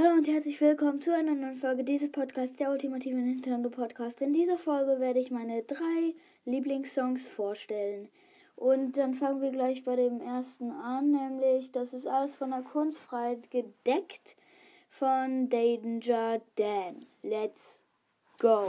Hallo und herzlich willkommen zu einer neuen Folge dieses Podcasts, der ultimative Nintendo Podcast. In dieser Folge werde ich meine drei Lieblingssongs vorstellen. Und dann fangen wir gleich bei dem ersten an, nämlich das ist alles von der Kunstfreiheit gedeckt von Danger Dan. Let's go!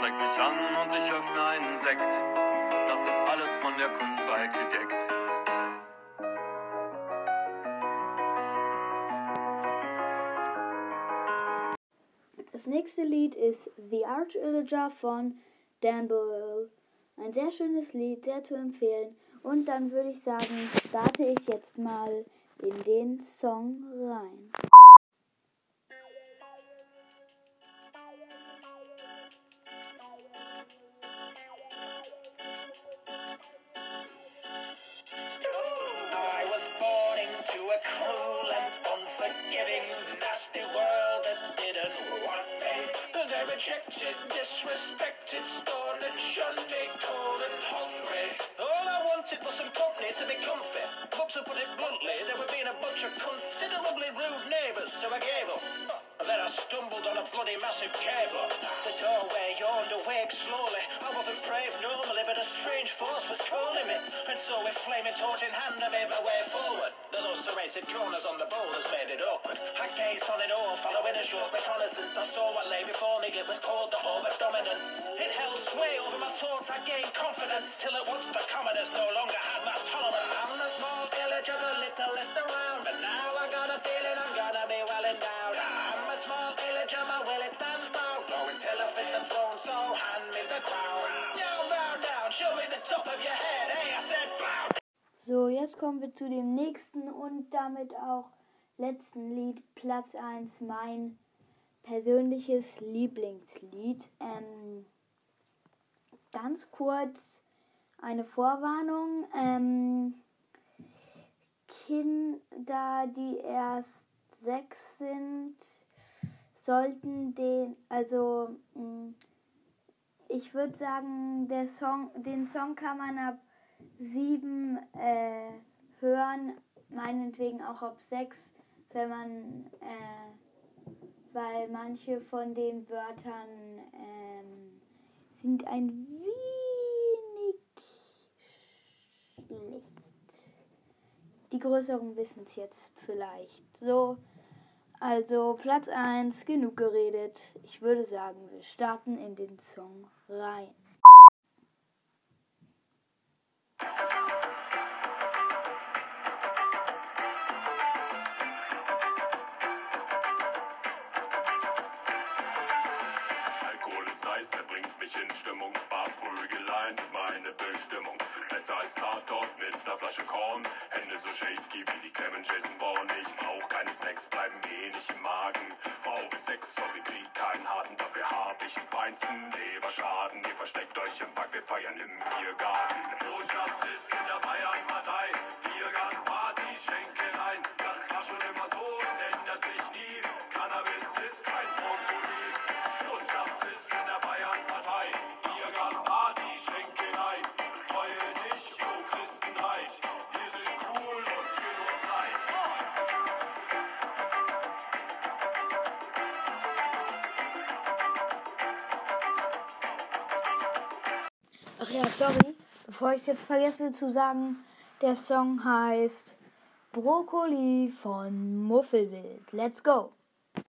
Zeig mich an und ich öffne einen Sekt. Das ist alles von der Kunstfreiheit gedeckt. Das nächste Lied ist The Arch Illager von Dan Boyle. Ein sehr schönes Lied, sehr zu empfehlen. Und dann würde ich sagen, starte ich jetzt mal in den Song rein. Rejected, disrespected, scorned and shunned cold and hungry. All I wanted was some company to be comfy. But to put it bluntly, they were being a bunch of considerably rude neighbours, so I gave up. And then I stumbled on a bloody massive cable. The doorway yawned awake slowly. Normally, but a strange force was calling me. And so with flaming torch in hand, I made my way forward. The those serrated corners on the boulders made it awkward. I gazed on it all, following a short reconnaissance. I saw what lay before me, it was called the Home of Dominance. It held sway over my thoughts, I gained confidence, till at once the commoners no longer jetzt kommen wir zu dem nächsten und damit auch letzten Lied, Platz 1, mein persönliches Lieblingslied. Ähm, ganz kurz eine Vorwarnung. Ähm, Kinder, die erst sechs sind, sollten den, also mh, ich würde sagen, der Song, den Song kann man ab sieben äh, hören, meinetwegen auch ab sechs, wenn man, äh, weil manche von den Wörtern ähm, sind ein wenig schlecht. Die Größeren wissen es jetzt vielleicht. So, also Platz 1, genug geredet. Ich würde sagen, wir starten in den Song rein. Mich in Stimmung. Barprügeleien sind meine Bestimmung. Besser als Tatort mit einer Flasche Korn. Hände so shaky wie die Clemens Jason Bourne. Ich brauch keine Snacks, bleiben wenig im Magen. Frau bis Sex, sorry, Krieg, keinen harten. Dafür hab ich den feinsten Leberschaden. Ihr versteckt Ach ja, sorry, bevor ich es jetzt vergesse zu sagen, der Song heißt Brokkoli von Muffelwild. Let's go!